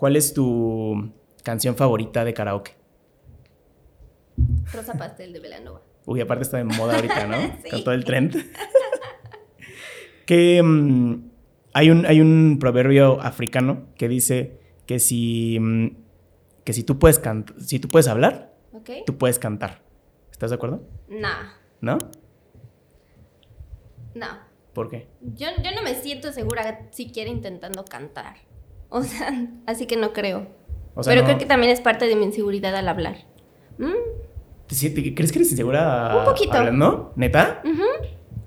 ¿cuál es tu canción favorita de karaoke? Rosa Pastel de Velanova. Uy, aparte está de moda ahorita, ¿no? Con todo el trend. que mm, hay, un, hay un proverbio africano que dice que si, mm, que si tú puedes si tú puedes hablar, tú puedes cantar. ¿Estás de acuerdo? No. ¿No? No. ¿Por qué? Yo, yo no me siento segura siquiera intentando cantar. O sea, así que no creo. Pero creo que también es parte de mi inseguridad al hablar. ¿Mm? ¿Crees que eres insegura? Un poquito. ¿Hablando? ¿Neta?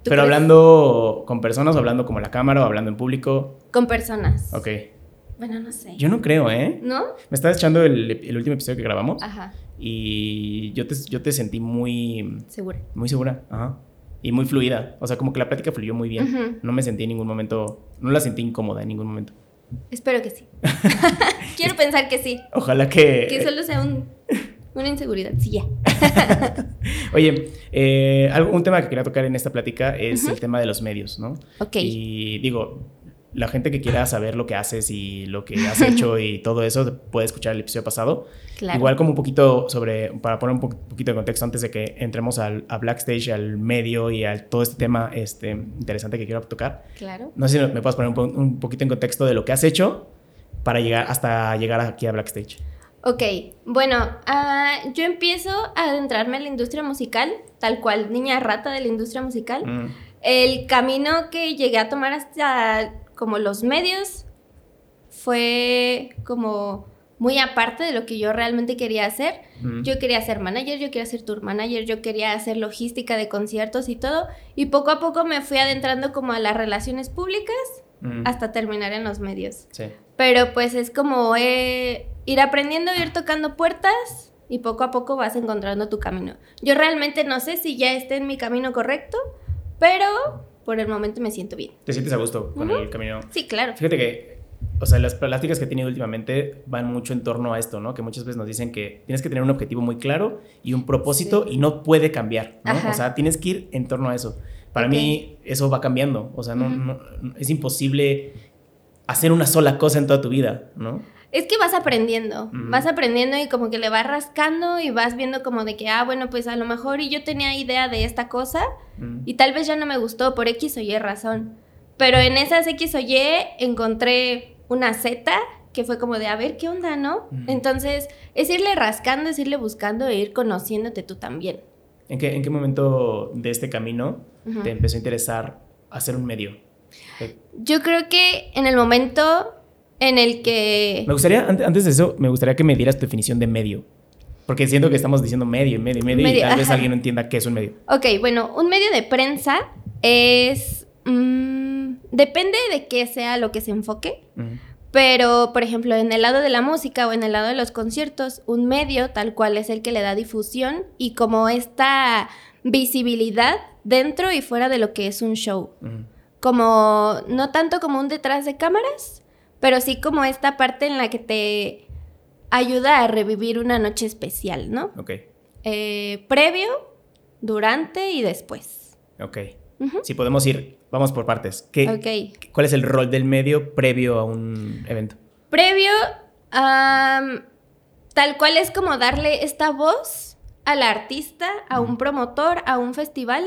¿Pero hablando con personas o hablando como la cámara o hablando en público? Con personas. Ok. Bueno, no sé. Yo no creo, ¿eh? ¿No? Me estaba echando el, el último episodio que grabamos. Ajá. Y yo te, yo te sentí muy... Segura. Muy segura, ajá. Y muy fluida. O sea, como que la plática fluyó muy bien. No me sentí en ningún momento... No la sentí incómoda en ningún momento. Espero que sí. Quiero pensar que sí. Ojalá que... Que solo sea un una inseguridad, sí, ya. Oye, eh, un tema que quería tocar en esta plática es el tema de los medios, ¿no? Ok. Y digo, la gente que quiera saber lo que haces y lo que has hecho y todo eso puede escuchar el episodio pasado. Claro. Igual como un poquito sobre, para poner un poquito de contexto antes de que entremos al, a Blackstage, al medio y a todo este tema este, interesante que quiero tocar. Claro. No sé si me puedes poner un, un poquito en contexto de lo que has hecho para llegar hasta llegar aquí a Blackstage. Ok, bueno, ah, yo empiezo a adentrarme en la industria musical, tal cual niña rata de la industria musical. Mm. El camino que llegué a tomar hasta como los medios fue como muy aparte de lo que yo realmente quería hacer. Mm. Yo quería ser manager, yo quería ser tour manager, yo quería hacer logística de conciertos y todo. Y poco a poco me fui adentrando como a las relaciones públicas mm. hasta terminar en los medios. Sí. Pero pues es como eh, ir aprendiendo, ir tocando puertas y poco a poco vas encontrando tu camino. Yo realmente no sé si ya esté en mi camino correcto, pero por el momento me siento bien. ¿Te sientes a gusto con el camino? Sí, claro. Fíjate que, o sea, las pláticas que he tenido últimamente van mucho en torno a esto, ¿no? Que muchas veces nos dicen que tienes que tener un objetivo muy claro y un propósito y no puede cambiar, ¿no? O sea, tienes que ir en torno a eso. Para mí eso va cambiando, o sea, no, es imposible hacer una sola cosa en toda tu vida, ¿no? Es que vas aprendiendo, vas aprendiendo y como que le vas rascando y vas viendo como de que, ah, bueno, pues a lo mejor y yo tenía idea de esta cosa y tal vez ya no me gustó por X o Y razón. Pero en esas X o Y encontré una Z que fue como de, a ver, ¿qué onda, no? Entonces, es irle rascando, es irle buscando e ir conociéndote tú también. ¿En qué, en qué momento de este camino te empezó a interesar hacer un medio? Yo creo que en el momento en el que... Me gustaría, antes de eso, me gustaría que me dieras tu definición de medio. Porque siento que estamos diciendo medio, medio, medio, y tal vez alguien no entienda qué es un medio. Ok, bueno, un medio de prensa es... Mm, depende de qué sea lo que se enfoque. Pero, por ejemplo, en el lado de la música o en el lado de los conciertos, un medio tal cual es el que le da difusión y como esta visibilidad dentro y fuera de lo que es un show. Como, no tanto como un detrás de cámaras, pero sí como esta parte en la que te ayuda a revivir una noche especial, ¿no? Ok. Eh, previo, durante y después. Ok. Si podemos ir, vamos por partes. ¿Qué, ¿Cuál es el rol del medio previo a un evento? Previo, tal cual es como darle esta voz al artista, a un promotor, a un festival,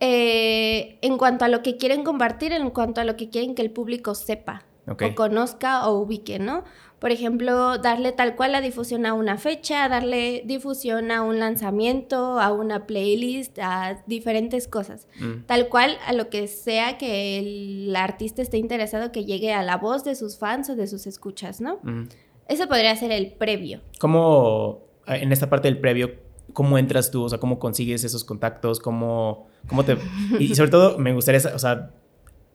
eh, en cuanto a lo que quieren compartir, en cuanto a lo que quieren que el público sepa o conozca o ubique, ¿no? Por ejemplo, darle tal cual la difusión a una fecha, darle difusión a un lanzamiento, a una playlist, a diferentes cosas. Mm. Tal cual a lo que sea que el artista esté interesado que llegue a la voz de sus fans o de sus escuchas, ¿no? Mm. Eso podría ser el previo. ¿Cómo, en esta parte del previo, cómo entras tú? O sea, ¿cómo consigues esos contactos? ¿Cómo, cómo te...? Y, sobre todo, me gustaría, o sea,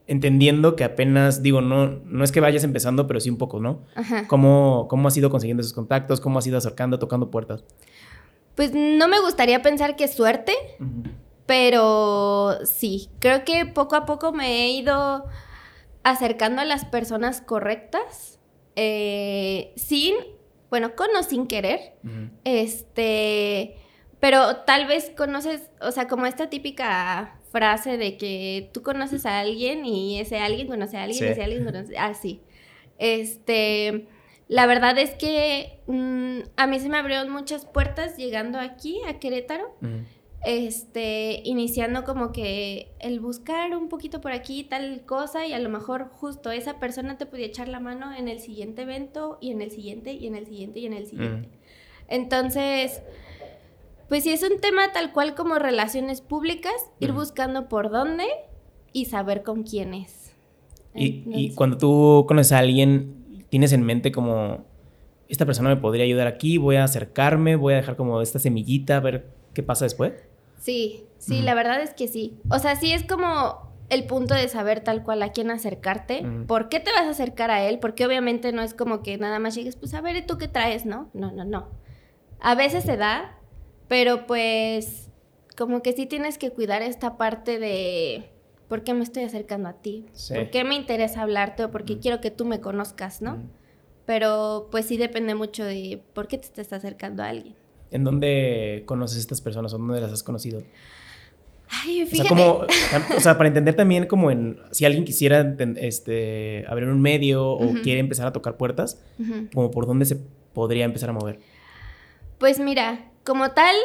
entendiendo que apenas, digo, no, no es que vayas empezando, pero sí un poco, ¿no? Ajá. ¿Cómo, ¿Cómo has ido consiguiendo esos contactos? ¿Cómo has ido acercando, tocando puertas? Pues no me gustaría pensar que es suerte, pero sí, creo que poco a poco me he ido acercando a las personas correctas, eh, sin, bueno, con o sin querer, este, pero tal vez conoces, o sea, como esta típica frase de que tú conoces a alguien y ese alguien conoce a alguien y ese alguien conoce... Ah, sí. Este... La verdad es que mm, a mí se me abrieron muchas puertas llegando aquí, a Querétaro. Este, iniciando como que el buscar un poquito por aquí tal cosa y a lo mejor justo esa persona te podía echar la mano en el siguiente evento y en el siguiente y en el siguiente y en el siguiente. Entonces, pues si es un tema tal cual como relaciones públicas, ir buscando por dónde y saber con quién es. y, cuando tú conoces a alguien, tienes en mente como, esta persona me podría ayudar aquí, voy a acercarme, voy a dejar como esta semillita, a ver qué pasa después. Sí, sí, la verdad es que sí. O sea, sí es como el punto de saber tal cual a quién acercarte, por qué te vas a acercar a él, porque obviamente no es como que nada más llegues, pues a ver, ¿y tú qué traes? No, no, no, no. A veces se da, pero pues como que sí tienes que cuidar esta parte de por qué me estoy acercando a ti, por qué me interesa hablarte o por qué quiero que tú me conozcas, ¿no? Pero pues sí depende mucho de por qué te estás acercando a alguien. ¿En dónde conoces a estas personas o dónde las has conocido? Ay, fíjate. O sea, como, o sea, para entender también como en, si alguien quisiera este, abrir un medio o quiere empezar a tocar puertas, como por dónde se podría empezar a mover. Pues mira, como tal,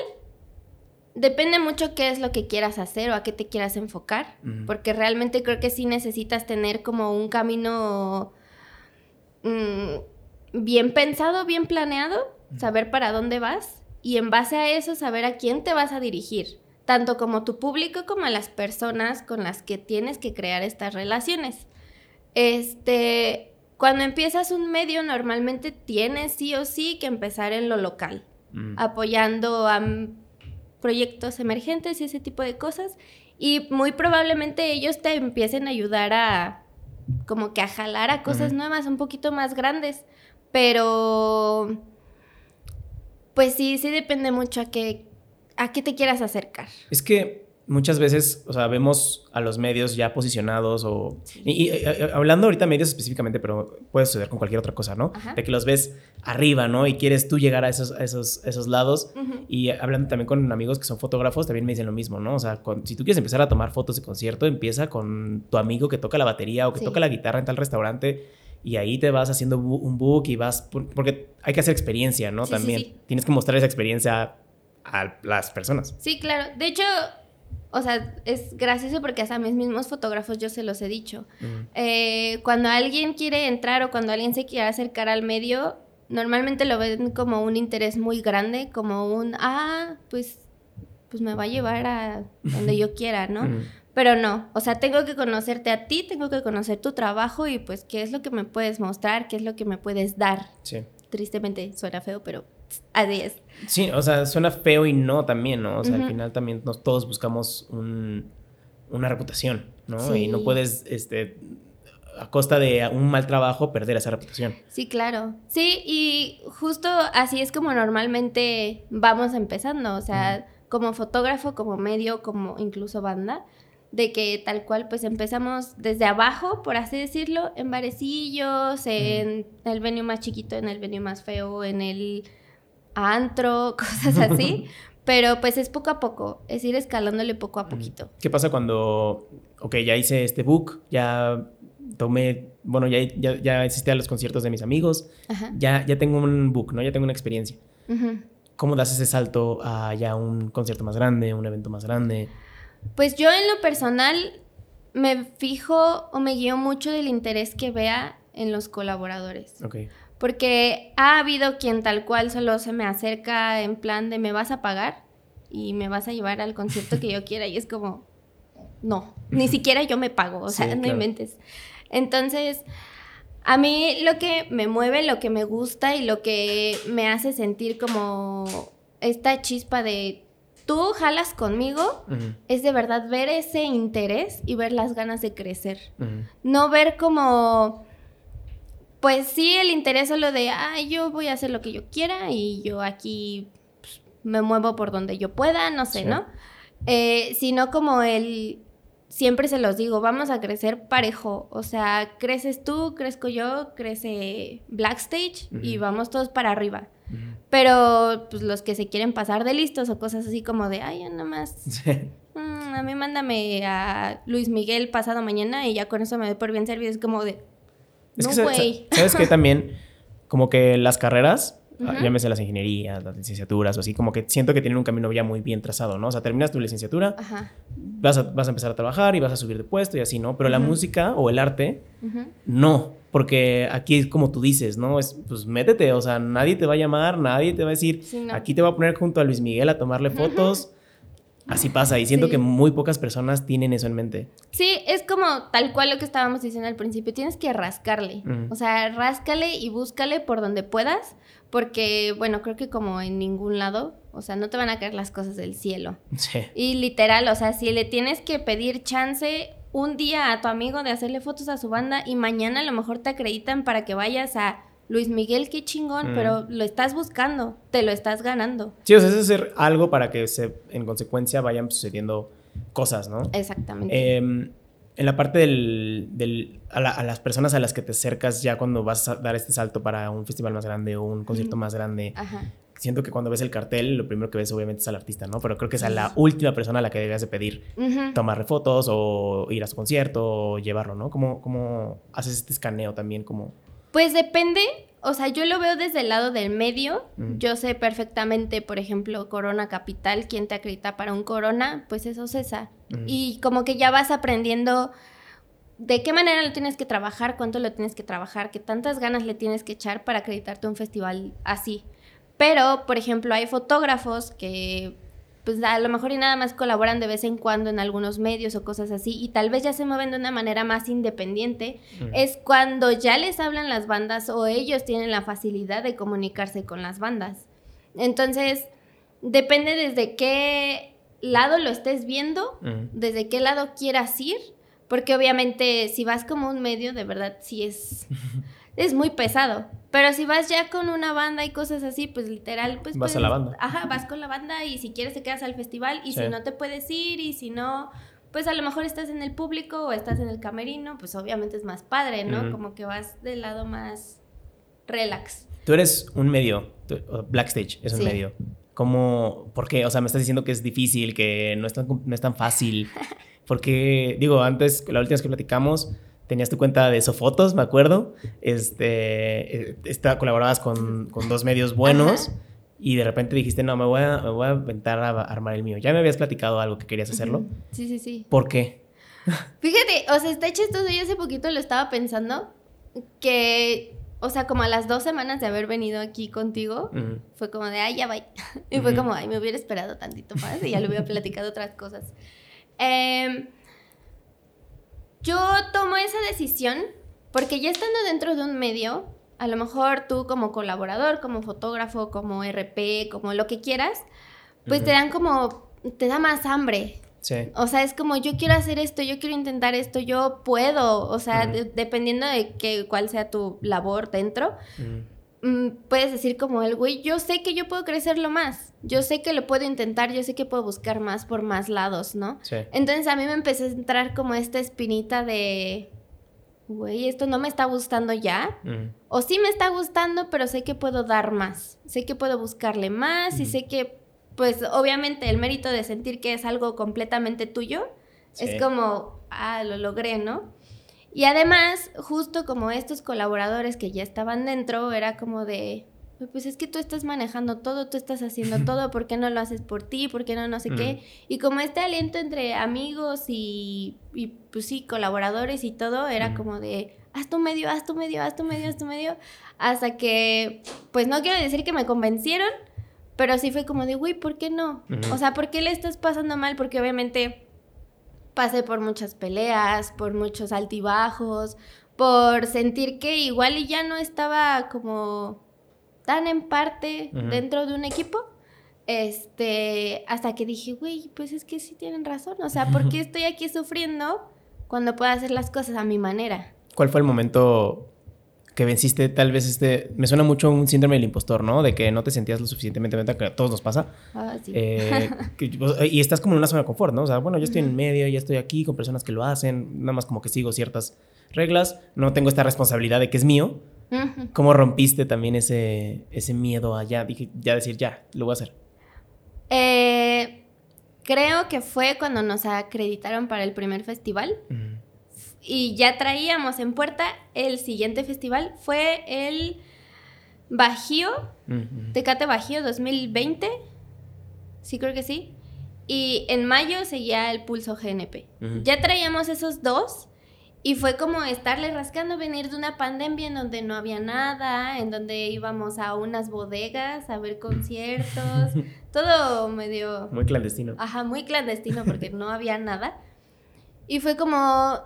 depende mucho qué es lo que quieras hacer o a qué te quieras enfocar, porque realmente creo que sí necesitas tener como un camino mm, bien pensado, bien planeado, saber para dónde vas y en base a eso saber a quién te vas a dirigir, tanto como tu público como a las personas con las que tienes que crear estas relaciones. Este, cuando empiezas un medio normalmente tienes sí o sí que empezar en lo local Mm. apoyando a proyectos emergentes y ese tipo de cosas. Y muy probablemente ellos te empiecen a ayudar a como que a jalar a cosas nuevas, un poquito más grandes. Pero pues sí, sí depende mucho a qué, a qué te quieras acercar. Es que muchas veces, o sea, vemos a los medios ya posicionados o... Y, hablando ahorita de medios específicamente, pero puede suceder con cualquier otra cosa, ¿no? De que los ves arriba, ¿no? Y quieres tú llegar a esos, esos, esos lados. Y hablando también con amigos que son fotógrafos, también me dicen lo mismo, ¿no? O sea, si tú quieres empezar a tomar fotos de concierto, empieza con tu amigo que toca la batería o que toca la guitarra en tal restaurante. Y ahí te vas haciendo un book y vas... Porque hay que hacer experiencia, ¿no? también. Tienes que mostrar esa experiencia a las personas. Sí, claro. De hecho, o sea, es gracioso porque hasta mis mismos fotógrafos yo se los he dicho. Eh, cuando alguien quiere entrar o cuando alguien se quiere acercar al medio, normalmente lo ven como un interés muy grande, como un, ah, pues, pues me va a llevar a donde yo quiera, ¿no? Pero no, o sea, tengo que conocerte a ti, tengo que conocer tu trabajo y pues qué es lo que me puedes mostrar, qué es lo que me puedes dar. Sí. Tristemente suena feo, pero Así es. Sí, o sea, suena feo y no también, ¿no? O sea, al final también nos, todos buscamos una reputación, ¿no? Y no puedes, este, a costa de un mal trabajo, perder esa reputación. Sí, claro. Sí, y justo así es como normalmente vamos empezando, o sea, como fotógrafo, como medio, como incluso banda, de que tal cual pues empezamos desde abajo, por así decirlo, en barecillos, en el venue más chiquito, en el venue más feo, en el antro, cosas así. pero pues es poco a poco, es ir escalándole poco a poquito. ¿Qué pasa cuando, ok, ya hice este book, ya tomé, bueno, ya, ya, ya asistí a los conciertos de mis amigos, ya, ya tengo un book, ¿no? Ya tengo una experiencia. ¿Cómo das ese salto a ya un concierto más grande, un evento más grande? Pues yo en lo personal me fijo o me guío mucho del interés que vea en los colaboradores. Ok porque ha habido quien tal cual solo se me acerca en plan de me vas a pagar y me vas a llevar al concierto que yo quiera y es como, no, ni siquiera yo me pago, o sea, no inventes. Entonces, a mí lo que me mueve, lo que me gusta y lo que me hace sentir como esta chispa de tú jalas conmigo, es de verdad ver ese interés y ver las ganas de crecer. No ver como pues sí, el interés lo de, ah, yo voy a hacer lo que yo quiera y yo aquí pues, me muevo por donde yo pueda, no sé, ¿no? Eh, sino como el, siempre se los digo, vamos a crecer parejo, o sea, creces tú, crezco yo, crece Blackstage y vamos todos para arriba. Pero pues los que se quieren pasar de listos o cosas así como de, ay, nada más... Mm, a mí mándame a Luis Miguel pasado mañana y ya con eso me doy por bien servido. Es como de, es que, ¿sabes que También, como que las carreras, uh llámese las ingenierías, las licenciaturas o así, como que siento que tienen un camino ya muy bien trazado, ¿no? O sea, terminas tu licenciatura, Vas, a, vas a empezar a trabajar y vas a subir de puesto y así, ¿no? Pero la música o el arte, no, porque aquí es como tú dices, ¿no? Es, pues métete, o sea, nadie te va a llamar, nadie te va a decir, aquí te va a poner junto a Luis Miguel a tomarle fotos. Así pasa y siento que muy pocas personas tienen eso en mente. Sí, es como tal cual lo que estábamos diciendo al principio, tienes que rascarle, o sea, ráscale y búscale por donde puedas, porque bueno, creo que como en ningún lado, o sea, no te van a caer las cosas del cielo. Sí. Y literal, o sea, si le tienes que pedir chance un día a tu amigo de hacerle fotos a su banda y mañana a lo mejor te acreditan para que vayas a Luis Miguel, qué chingón, pero lo estás buscando, te lo estás ganando. Sí, o sea, es hacer algo para que se, en consecuencia vayan sucediendo cosas, ¿no? Exactamente. Em, en la parte del, del a, las personas a las que te acercas ya cuando vas a dar este salto para un festival más grande o un concierto más grande, siento que cuando ves el cartel, lo primero que ves obviamente es al artista, ¿no? Pero creo que es a la última persona a la que debes de pedir tomar fotos o ir a su concierto o llevarlo, ¿no? ¿Cómo, cómo haces este escaneo también como... Pues depende, o sea, yo lo veo desde el lado del medio. Yo sé perfectamente, por ejemplo, Corona Capital, quién te acredita para un Corona, pues eso César. Y como que ya vas aprendiendo de qué manera lo tienes que trabajar, cuánto lo tienes que trabajar, qué tantas ganas le tienes que echar para acreditarte un festival así. Pero, por ejemplo, hay fotógrafos que pues a lo mejor y nada más colaboran de vez en cuando en algunos medios o cosas así y tal vez ya se mueven de una manera más independiente, es cuando ya les hablan las bandas o ellos tienen la facilidad de comunicarse con las bandas. Entonces, depende desde qué lado lo estés viendo, desde qué lado quieras ir, porque obviamente si vas como un medio, de verdad sí es... es muy pesado. Pero si vas ya con una banda y cosas así, pues literal, pues... Vas a la banda. Ajá, vas con la banda y si quieres te quedas al festival y si no te puedes ir y si no, pues a lo mejor estás en el público o estás en el camerino, pues obviamente es más padre, ¿no? Como que vas del lado más relax. Tú eres un medio, Blackstage es un medio. ¿Cómo, por qué? O sea, me estás diciendo que es difícil, que no es tan, no es tan fácil. Porque, digo, antes, la última vez que platicamos, tenías tu cuenta de Sofotos, me acuerdo. Este, eh, esta, colaborabas con, con dos medios buenos y de repente dijiste, no, me voy, a, me voy a inventar a armar el mío. Ya me habías platicado algo que querías hacerlo. Sí, sí, sí. ¿Por qué? Fíjate, o sea, está chistoso. Yo hace poquito lo estaba pensando que, o sea, como a las dos semanas de haber venido aquí contigo, fue como de, ay, ya va. Y fue como, ay, me hubiera esperado tantito más y ya le hubiera platicado otras cosas. Eh, yo tomo esa decisión porque ya estando dentro de un medio, a lo mejor tú como colaborador, como fotógrafo, como RP, como lo que quieras, pues te dan como, te da más hambre. Sí. O sea, es como yo quiero hacer esto, yo quiero intentar esto, yo puedo, o sea, dependiendo de que, cuál sea tu labor dentro, puedes decir como el güey, yo sé que yo puedo crecerlo más, yo sé que lo puedo intentar, yo sé que puedo buscar más por más lados, ¿no? Sí. Entonces a mí me empezó a entrar como esta espinita de, güey, esto no me está gustando ya, o sí me está gustando, pero sé que puedo dar más, sé que puedo buscarle más y sé que, pues obviamente el mérito de sentir que es algo completamente tuyo, es como, ah, lo logré, ¿no? Y además, justo como estos colaboradores que ya estaban dentro, era como de, pues es que tú estás manejando todo, tú estás haciendo todo, ¿por qué no lo haces por ti? ¿Por qué no no sé qué? Y como este aliento entre amigos y, y, pues sí, colaboradores y todo, era como de, haz tu medio, haz tu medio, haz tu medio, haz tu medio, hasta que, pues no quiero decir que me convencieron, pero sí fue como de, güey, ¿por qué no? O sea, ¿por qué le estás pasando mal? Porque obviamente pasé por muchas peleas, por muchos altibajos, por sentir que igual y ya no estaba como tan en parte dentro de un equipo. Este, hasta que dije, güey, pues es que sí tienen razón. O sea, ¿por qué estoy aquí sufriendo cuando puedo hacer las cosas a mi manera? ¿Cuál fue el momento que venciste tal vez este, me suena mucho un síndrome del impostor, ¿no? De que no te sentías lo suficientemente bien, que a todos nos pasa. Ah, sí. Eh, y estás como en una zona de confort, ¿no? O sea, bueno, yo estoy en medio, ya estoy aquí con personas que lo hacen, nada más como que sigo ciertas reglas, no tengo esta responsabilidad de que es mío. ¿Cómo rompiste también ese, ese miedo allá? Dije, ya decir, ya, lo voy a hacer. Eh, creo que fue cuando nos acreditaron para el primer festival y ya traíamos en puerta el siguiente festival. Fue el Bajío, Tecate Bajío 2020, sí creo que sí. Y en mayo seguía el Pulso GNP. Ya traíamos esos dos y fue como estarle rascando, venir de una pandemia en donde no había nada, en donde íbamos a unas bodegas a ver conciertos, todo medio... Muy clandestino. Ajá, muy clandestino porque no había nada. Y fue como,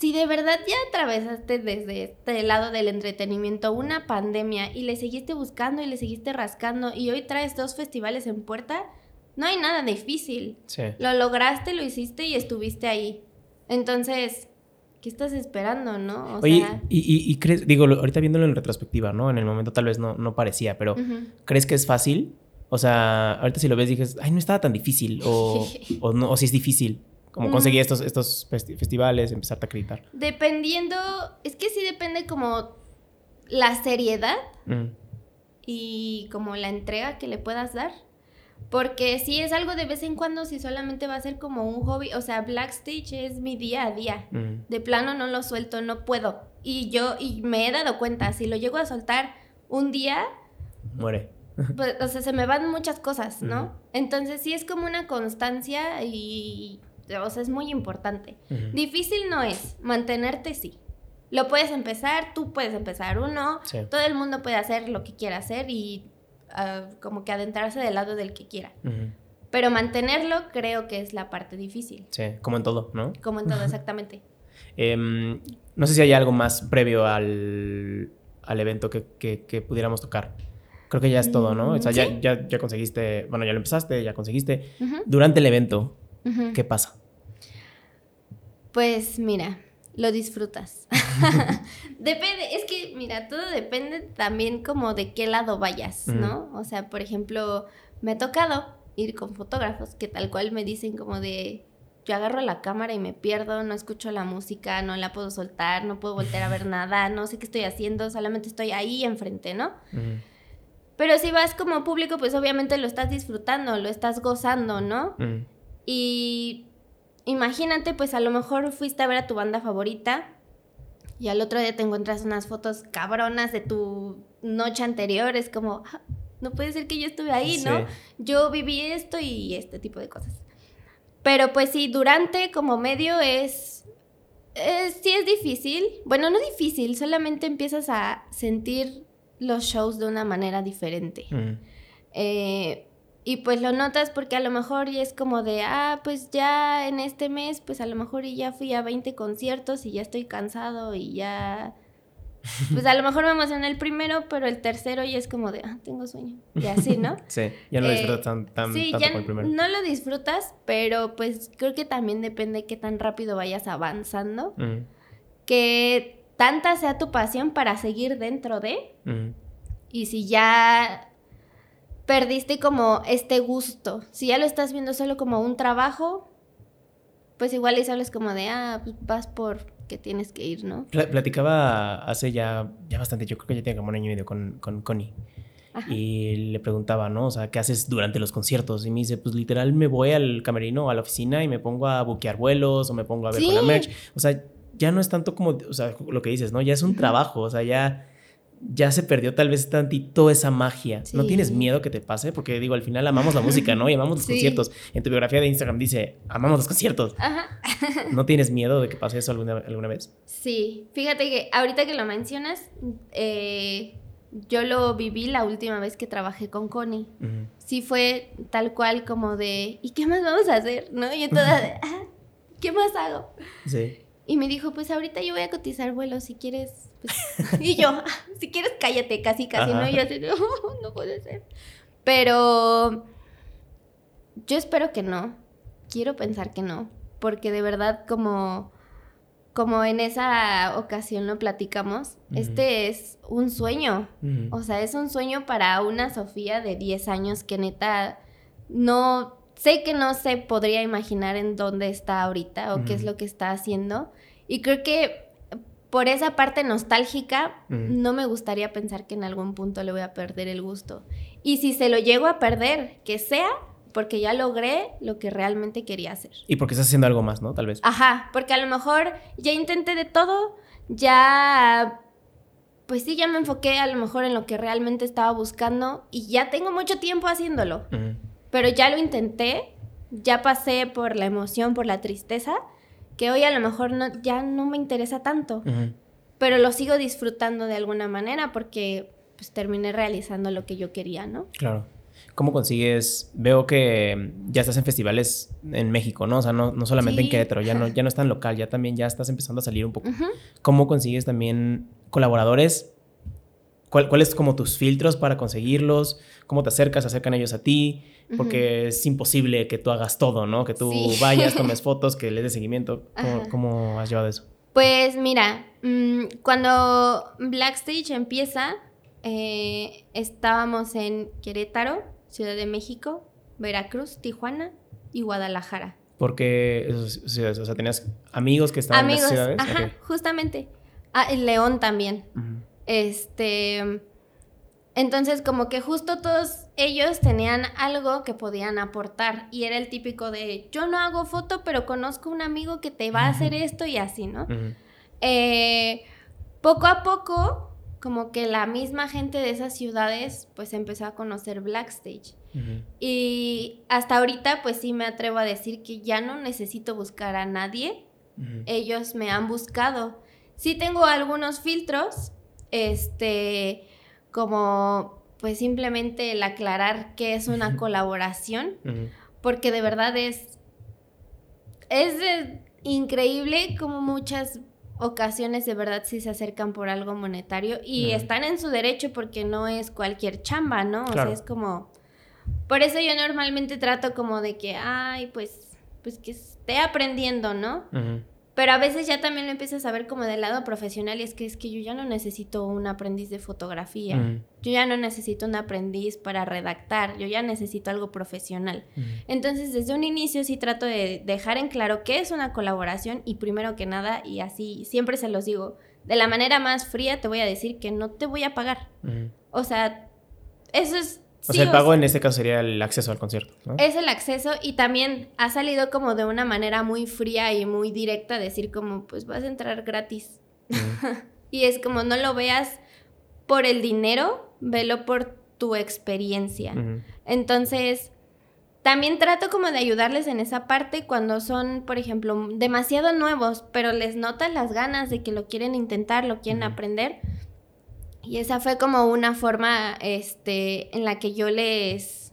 si de verdad ya atravesaste desde este lado del entretenimiento una pandemia y le seguiste buscando y le seguiste rascando y hoy traes dos festivales en puerta, no hay nada difícil. Sí. Lo lograste, lo hiciste y estuviste ahí. Entonces, ¿qué estás esperando, no? O Oye, y, crees, digo, ahorita viéndolo en retrospectiva, ¿no? En el momento tal vez no, no parecía, pero ¿crees que es fácil? O sea, ahorita si lo ves dices, ay, no estaba tan difícil, o, o, no, o si es difícil. Como conseguir estos, estos festivales, empezarte a acreditar. Dependiendo, es que sí depende como la seriedad mm. y como la entrega que le puedas dar. Porque si es algo de vez en cuando, si solamente va a ser como un hobby, o sea, Blackstage es mi día a día. Mm. De plano no lo suelto, no puedo. Y yo, y me he dado cuenta, si lo llego a soltar un día... Muere. Pues, o sea, se me van muchas cosas, ¿no? Entonces sí es como una constancia y... O sea, es muy importante. Difícil no es, mantenerte sí. Lo puedes empezar, tú puedes empezar uno, todo el mundo puede hacer lo que quiera hacer y como que adentrarse del lado del que quiera. Pero mantenerlo creo que es la parte difícil. Sí, como en todo, ¿no? Como en todo, exactamente. Em, no sé si hay algo más previo al, al evento que, que, pudiéramos tocar. Creo que ya es todo, ¿no? O sea, ya, ya, ya, conseguiste, bueno, ya lo empezaste, ya conseguiste. Durante el evento, ¿qué pasa? Pues mira, lo disfrutas. depende, es que, mira, todo depende también como de qué lado vayas, ¿no? O sea, por ejemplo, me ha tocado ir con fotógrafos que tal cual me dicen como de, yo agarro la cámara y me pierdo, no escucho la música, no la puedo soltar, no puedo volver a ver nada, no sé qué estoy haciendo, solamente estoy ahí enfrente, ¿no? Pero si vas como público, pues obviamente lo estás disfrutando, lo estás gozando, ¿no? Y imagínate, pues a lo mejor fuiste a ver a tu banda favorita y al otro día te encuentras unas fotos cabronas de tu noche anterior. Es como, ah, no puede ser que yo estuve ahí, ¿no? Yo viví esto y este tipo de cosas. Pero pues sí, durante como medio es, sí es difícil. Bueno, no difícil, solamente empiezas a sentir los shows de una manera diferente. Mm. Eh, y pues lo notas porque a lo mejor ya es como de, ah, pues ya en este mes, pues a lo mejor ya fui a 20 conciertos y ya estoy cansado y ya... Pues a lo mejor me emociona el primero, pero el tercero ya es como de, ah, tengo sueño. Y así, ¿no? sí, ya no lo disfrutas tan, tan sí, tanto ya el primero. No lo disfrutas, pero pues creo que también depende qué tan rápido vayas avanzando. Que tanta sea tu pasión para seguir dentro de. Y si ya perdiste como este gusto. Si ya lo estás viendo solo como un trabajo, pues igual y solo es como de, ah, pues vas por que tienes que ir, ¿no? platicaba hace ya, ya bastante, yo creo que ya tengo como un año y medio con, con Connie. Y le preguntaba, ¿no? O sea, ¿qué haces durante los conciertos? Y me dice, pues literal me voy al camerino o a la oficina y me pongo a buquear vuelos o me pongo a ver con la merch. O sea, ya no es tanto como, o sea, lo que dices, ¿no? Ya es un trabajo, o sea, ya ya se perdió tal vez tantito esa magia. ¿No tienes miedo que te pase? Porque digo, al final amamos la música, ¿no? Y amamos los conciertos. En tu biografía de Instagram dice, amamos los conciertos. Ajá. ¿No tienes miedo de que pase eso alguna, alguna vez? Sí, fíjate que ahorita que lo mencionas, eh, yo lo viví la última vez que trabajé con Connie. Sí fue tal cual como de, ¿y qué más vamos a hacer? ¿No? Y toda de, ah, ¿qué más hago? Sí. Y me dijo, pues ahorita yo voy a cotizar vuelos si quieres pues, y yo, si quieres cállate, casi, casi, ¿no? Y yo así, no, no puede ser. Pero yo espero que no. Quiero pensar que no. Porque de verdad, como, como en esa ocasión lo platicamos, este es un sueño. O sea, es un sueño para una Sofía de 10 años que neta no sé que no se podría imaginar en dónde está ahorita o qué es lo que está haciendo. Y creo que por esa parte nostálgica, no me gustaría pensar que en algún punto le voy a perder el gusto. Y si se lo llego a perder, que sea porque ya logré lo que realmente quería hacer. Y porque estás haciendo algo más, ¿no? Tal vez. Ajá, porque a lo mejor ya intenté de todo, ya pues sí, ya me enfoqué a lo mejor en lo que realmente estaba buscando y ya tengo mucho tiempo haciéndolo. Pero ya lo intenté, ya pasé por la emoción, por la tristeza, que hoy a lo mejor no, ya no me interesa tanto. Pero lo sigo disfrutando de alguna manera porque pues terminé realizando lo que yo quería, ¿no? Claro. ¿Cómo consigues? Veo que ya estás en festivales en México, ¿no? O sea, no, solamente en Querétaro, ya no, ya no es tan local, ya también ya estás empezando a salir un poco. ¿Cómo consigues también colaboradores? ¿Cuáles son como tus filtros para conseguirlos? ¿Cómo te acercas? ¿Acercan ellos a ti? Porque es imposible que tú hagas todo, ¿no? Que tú vayas, tomes fotos, que le des seguimiento. ¿Cómo, has llevado eso? Pues mira, mm, cuando Blackstage empieza, eh, estábamos en Querétaro, Ciudad de México, Veracruz, Tijuana y Guadalajara. Porque, o sea, tenías amigos que estaban en esas ciudades. Ajá, justamente. Ah, León también. Este. Entonces, como que justo todos ellos tenían algo que podían aportar. Y era el típico de yo no hago foto, pero conozco un amigo que te va a hacer esto y así, ¿no? Eh, poco a poco como que la misma gente de esas ciudades pues empezó a conocer Blackstage. Y hasta ahorita pues sí me atrevo a decir que ya no necesito buscar a nadie. Ellos me han buscado. Sí tengo algunos filtros, este, como pues simplemente el aclarar que es una colaboración, porque de verdad es, es increíble como muchas ocasiones de verdad sí se acercan por algo monetario y están en su derecho porque no es cualquier chamba, ¿no? O sea, es como... Por eso yo normalmente trato como de que, ay, pues, pues que esté aprendiendo, ¿no? Pero a veces ya también lo empiezas a ver como del lado profesional y es que es que yo ya no necesito un aprendiz de fotografía, yo ya no necesito un aprendiz para redactar, yo ya necesito algo profesional. Entonces desde un inicio sí trato de dejar en claro qué es una colaboración y primero que nada, y así siempre se los digo, de la manera más fría te voy a decir que no te voy a pagar. O sea, eso es o sea, el pago en este caso sería el acceso al concierto, ¿no? Es el acceso y también ha salido como de una manera muy fría y muy directa decir como, pues vas a entrar gratis. y es como, no lo veas por el dinero, velo por tu experiencia. Entonces, también trato como de ayudarles en esa parte cuando son, por ejemplo, demasiado nuevos, pero les notan las ganas de que lo quieren intentar, lo quieren aprender y esa fue como una forma este, en la que yo les,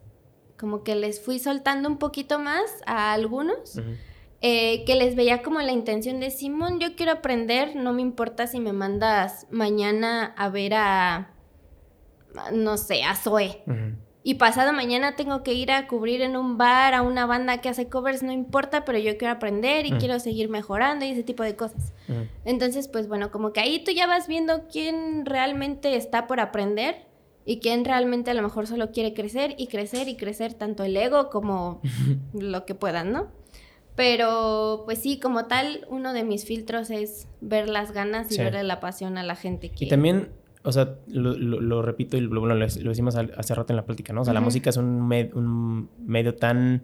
como que les fui soltando un poquito más a algunos, eh, que les veía como la intención de, Simón, yo quiero aprender, no me importa si me mandas mañana a ver a, no sé, a Zoe y pasado mañana tengo que ir a cubrir en un bar a una banda que hace covers, no importa, pero yo quiero aprender y mm. quiero seguir mejorando y ese tipo de cosas. Mm. Entonces, pues bueno, como que ahí tú ya vas viendo quién realmente está por aprender y quién realmente a lo mejor solo quiere crecer y crecer y crecer tanto el ego como lo que puedan, ¿no? Pero pues sí, como tal, uno de mis filtros es ver las ganas y verle la pasión a la gente. Que... Y también o sea, lo, repito y lo, bueno, lo, decimos hace rato en la plática, ¿no? O sea, la música es un, un, medio tan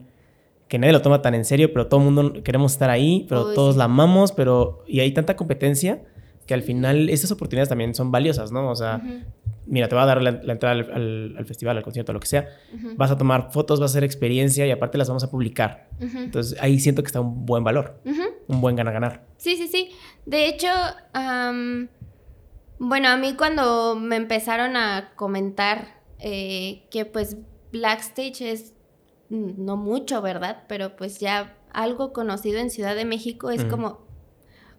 que nadie lo toma tan en serio, pero todo el mundo queremos estar ahí, pero todos la amamos, pero y hay tanta competencia que al final esas oportunidades también son valiosas, ¿no? O sea, mira, te va a dar la, entrada al, festival, al concierto, lo que sea, vas a tomar fotos, vas a hacer experiencia y aparte las vamos a publicar. Entonces ahí siento que está un buen valor, un buen ganar-ganar. Sí, sí, sí. De hecho, bueno, a mí cuando me empezaron a comentar eh, que pues Blackstage es no mucho, ¿verdad? Pero pues ya algo conocido en Ciudad de México es como,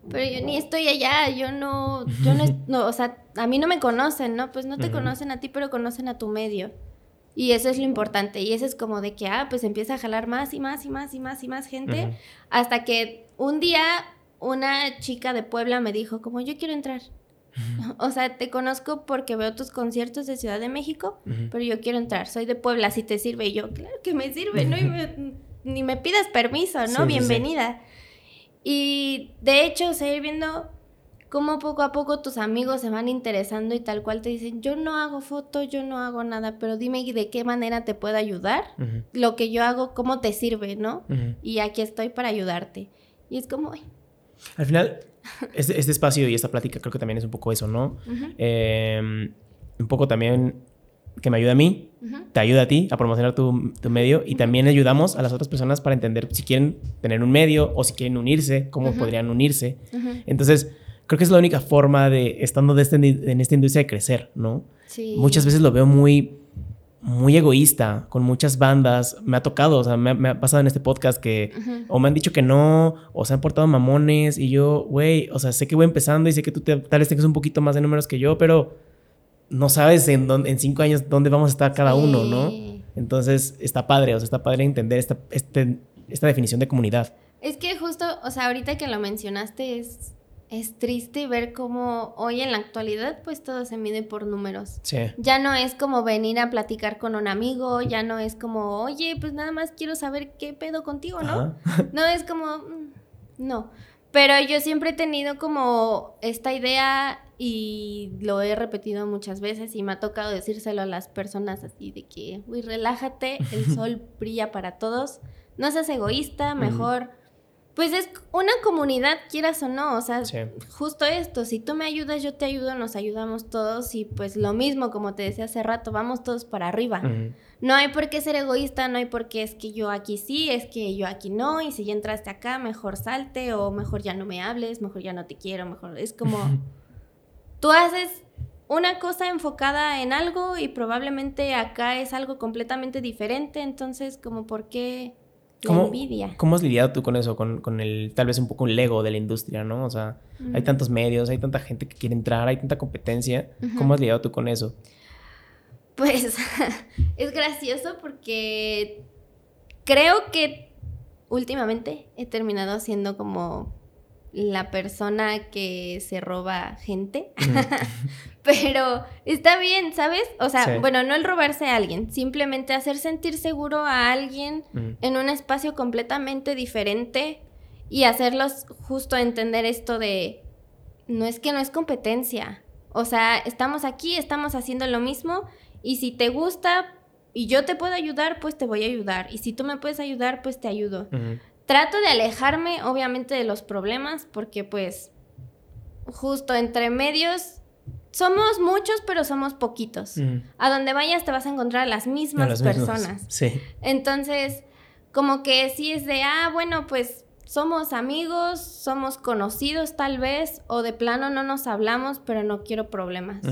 pero yo ni estoy allá, yo no, yo no, o sea, a mí no me conocen, ¿no? Pues no te conocen a ti, pero conocen a tu medio. Y eso es lo importante. Y eso es como de que, ah, pues empieza a jalar más y más y más y más y más gente. Hasta que un día una chica de Puebla me dijo, como yo quiero entrar. O sea, te conozco porque veo tus conciertos de Ciudad de México, pero yo quiero entrar. Soy de Puebla, si te sirve. Y yo, claro que me sirve, ¿no? ni me pidas permiso, ¿no? Bienvenida. Y de hecho, seguir viendo cómo poco a poco tus amigos se van interesando y tal cual te dicen, yo no hago foto, yo no hago nada, pero dime de qué manera te puedo ayudar. Lo que yo hago, cómo te sirve, ¿no? Y aquí estoy para ayudarte. Y es como, al final, este, este, espacio y esta plática creo que también es un poco eso, ¿no? Em, un poco también que me ayuda a mí, te ayuda a ti a promocionar tu, tu medio y también ayudamos a las otras personas para entender si quieren tener un medio o si quieren unirse, cómo podrían unirse. Entonces, creo que es la única forma de, estando de este, en esta industria, de crecer, ¿no? Sí. Muchas veces lo veo muy, muy egoísta, con muchas bandas. Me ha tocado, o sea, me, ha pasado en este podcast que o me han dicho que no, o se han portado mamones, y yo, güey, o sea, sé que voy empezando y sé que tú tal vez tengas un poquito más de números que yo, pero no sabes en, dónde, en cinco años dónde vamos a estar cada uno, ¿no? Entonces, está padre, o sea, está padre entender esta, este, esta definición de comunidad. Es que justo, o sea, ahorita que lo mencionaste es es triste ver cómo hoy en la actualidad pues todo se mide por números. Sí. Ya no es como venir a platicar con un amigo, ya no es como, oye, pues nada más quiero saber qué pedo contigo, ¿no? No es como, mm, no. Pero yo siempre he tenido como esta idea y lo he repetido muchas veces y me ha tocado decírselo a las personas así de que, uy, relájate, el sol brilla para todos, no seas egoísta, mejor... Pues es una comunidad, quieras o no, o sea, justo esto, si tú me ayudas, yo te ayudo, nos ayudamos todos y pues lo mismo, como te decía hace rato, vamos todos para arriba. No hay por qué ser egoísta, no hay por qué es que yo aquí sí, es que yo aquí no, y si ya entraste acá, mejor salte o mejor ya no me hables, mejor ya no te quiero, mejor es como tú haces una cosa enfocada en algo y probablemente acá es algo completamente diferente, entonces como por qué ¿Cómo, ¿Cómo has lidiado tú con eso? Con, el, tal vez un poco el ego de la industria, ¿no? O sea, hay mm. tantos medios, hay tanta gente que quiere entrar, hay tanta competencia. ¿Cómo has lidiado tú con eso? Pues es gracioso porque creo que últimamente he terminado siendo como la persona que se roba gente. Pero está bien, ¿sabes? O sea, bueno, no el robarse a alguien, simplemente hacer sentir seguro a alguien en un espacio completamente diferente y hacerlos justo entender esto de, no es que no es competencia. O sea, estamos aquí, estamos haciendo lo mismo y si te gusta y yo te puedo ayudar, pues te voy a ayudar. Y si tú me puedes ayudar, pues te ayudo. Trato de alejarme, obviamente, de los problemas, porque pues justo entre medios somos muchos, pero somos poquitos. A donde vayas te vas a encontrar las mismas personas. Sí. Entonces, como que sí es de, ah, bueno, pues somos amigos, somos conocidos tal vez, o de plano no nos hablamos, pero no quiero problemas.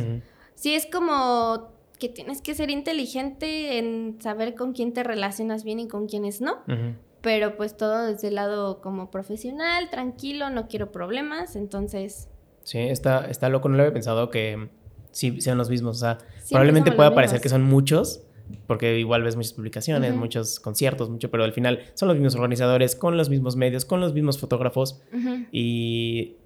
Sí es como que tienes que ser inteligente en saber con quién te relacionas bien y con quiénes no pero pues todo desde el lado como profesional, tranquilo, no quiero problemas, entonces... Sí, está, está loco, no lo había pensado que sí sean los mismos, o sea, probablemente pueda parecer que son muchos, porque igual ves muchas publicaciones, muchos conciertos, mucho, pero al final son los mismos organizadores, con los mismos medios, con los mismos fotógrafos, y,